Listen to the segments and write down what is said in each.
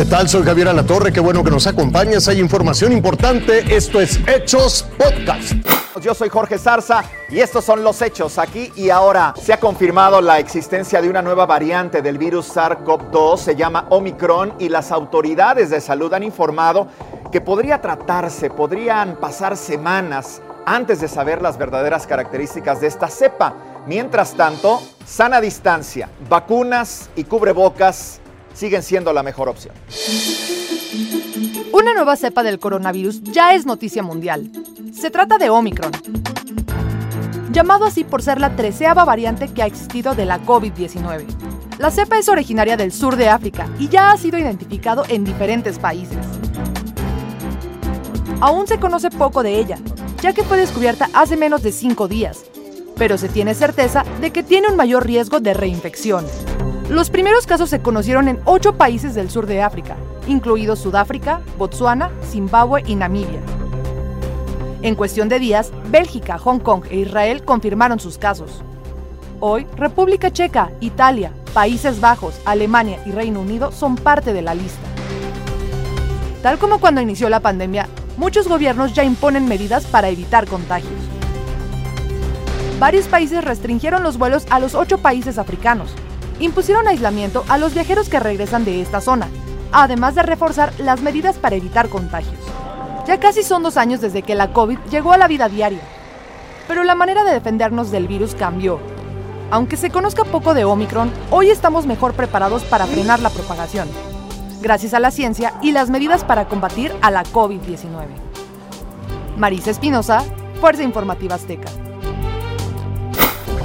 ¿Qué tal? Soy Javier Alatorre, qué bueno que nos acompañas. Hay información importante. Esto es Hechos Podcast. Yo soy Jorge Zarza y estos son los hechos aquí y ahora. Se ha confirmado la existencia de una nueva variante del virus SARS-CoV-2, se llama Omicron y las autoridades de salud han informado que podría tratarse, podrían pasar semanas antes de saber las verdaderas características de esta cepa. Mientras tanto, sana distancia, vacunas y cubrebocas siguen siendo la mejor opción. Una nueva cepa del coronavirus ya es noticia mundial. Se trata de Omicron, llamado así por ser la treceava variante que ha existido de la COVID-19. La cepa es originaria del sur de África y ya ha sido identificado en diferentes países. Aún se conoce poco de ella, ya que fue descubierta hace menos de cinco días, pero se tiene certeza de que tiene un mayor riesgo de reinfección. Los primeros casos se conocieron en ocho países del sur de África, incluidos Sudáfrica, Botsuana, Zimbabue y Namibia. En cuestión de días, Bélgica, Hong Kong e Israel confirmaron sus casos. Hoy, República Checa, Italia, Países Bajos, Alemania y Reino Unido son parte de la lista. Tal como cuando inició la pandemia, muchos gobiernos ya imponen medidas para evitar contagios. Varios países restringieron los vuelos a los ocho países africanos, impusieron aislamiento a los viajeros que regresan de esta zona, además de reforzar las medidas para evitar contagios. Ya casi son dos años desde que la COVID llegó a la vida diaria, pero la manera de defendernos del virus cambió. Aunque se conozca poco de Omicron, hoy estamos mejor preparados para frenar la propagación, gracias a la ciencia y las medidas para combatir a la COVID-19. Marisa Espinosa, Fuerza Informativa Azteca.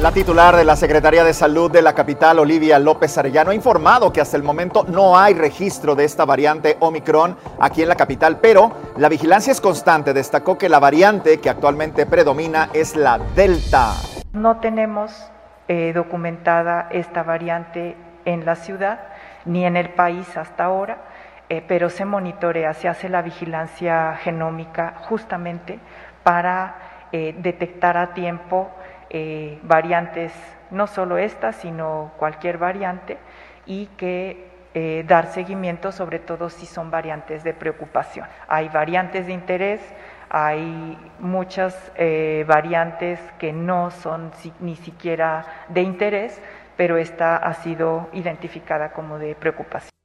La titular de la Secretaría de Salud de la capital, Olivia López Arellano, ha informado que hasta el momento no hay registro de esta variante Omicron aquí en la capital, pero la vigilancia es constante. Destacó que la variante que actualmente predomina es la Delta. No tenemos eh, documentada esta variante en la ciudad ni en el país hasta ahora, eh, pero se monitorea, se hace la vigilancia genómica justamente para eh, detectar a tiempo eh, variantes, no solo esta, sino cualquier variante, y que eh, dar seguimiento, sobre todo si son variantes de preocupación. Hay variantes de interés, hay muchas eh, variantes que no son ni siquiera de interés, pero esta ha sido identificada como de preocupación.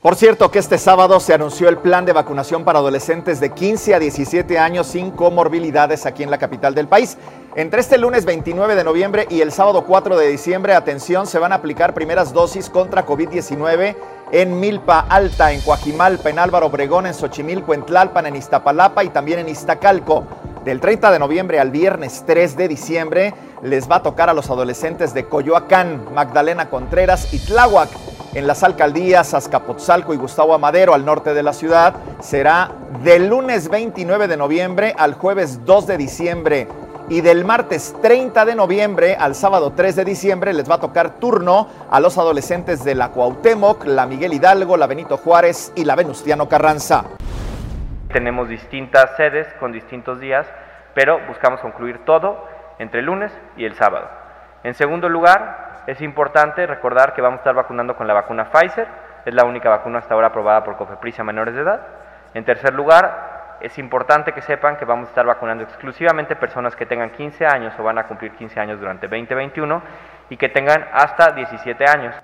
Por cierto que este sábado se anunció el plan de vacunación para adolescentes de 15 a 17 años sin comorbilidades aquí en la capital del país. Entre este lunes 29 de noviembre y el sábado 4 de diciembre, atención, se van a aplicar primeras dosis contra COVID-19 en Milpa Alta, en Coajimalpa, en Álvaro Obregón, en Xochimilco, en Tlalpan, en Iztapalapa y también en Iztacalco. Del 30 de noviembre al viernes 3 de diciembre les va a tocar a los adolescentes de Coyoacán, Magdalena Contreras y Tláhuac en las alcaldías Azcapotzalco y Gustavo Amadero al norte de la ciudad será del lunes 29 de noviembre al jueves 2 de diciembre y del martes 30 de noviembre al sábado 3 de diciembre les va a tocar turno a los adolescentes de la Cuauhtémoc, la Miguel Hidalgo, la Benito Juárez y la Venustiano Carranza. Tenemos distintas sedes con distintos días, pero buscamos concluir todo entre el lunes y el sábado. En segundo lugar, es importante recordar que vamos a estar vacunando con la vacuna Pfizer, es la única vacuna hasta ahora aprobada por Cofepris a menores de edad. En tercer lugar, es importante que sepan que vamos a estar vacunando exclusivamente personas que tengan 15 años o van a cumplir 15 años durante 2021 y que tengan hasta 17 años.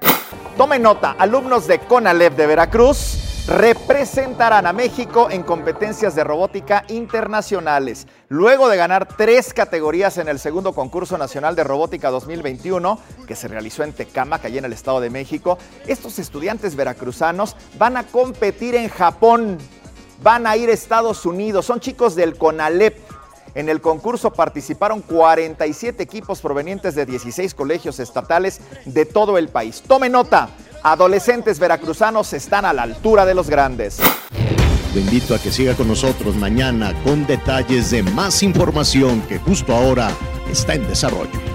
Tome nota, alumnos de CONALEP de Veracruz representarán a México en competencias de robótica internacionales. Luego de ganar tres categorías en el segundo concurso nacional de robótica 2021, que se realizó en Tecámac, allá en el Estado de México, estos estudiantes veracruzanos van a competir en Japón, van a ir a Estados Unidos, son chicos del CONALEP. En el concurso participaron 47 equipos provenientes de 16 colegios estatales de todo el país. Tome nota, adolescentes veracruzanos están a la altura de los grandes. Lo invito a que siga con nosotros mañana con detalles de más información que justo ahora está en desarrollo.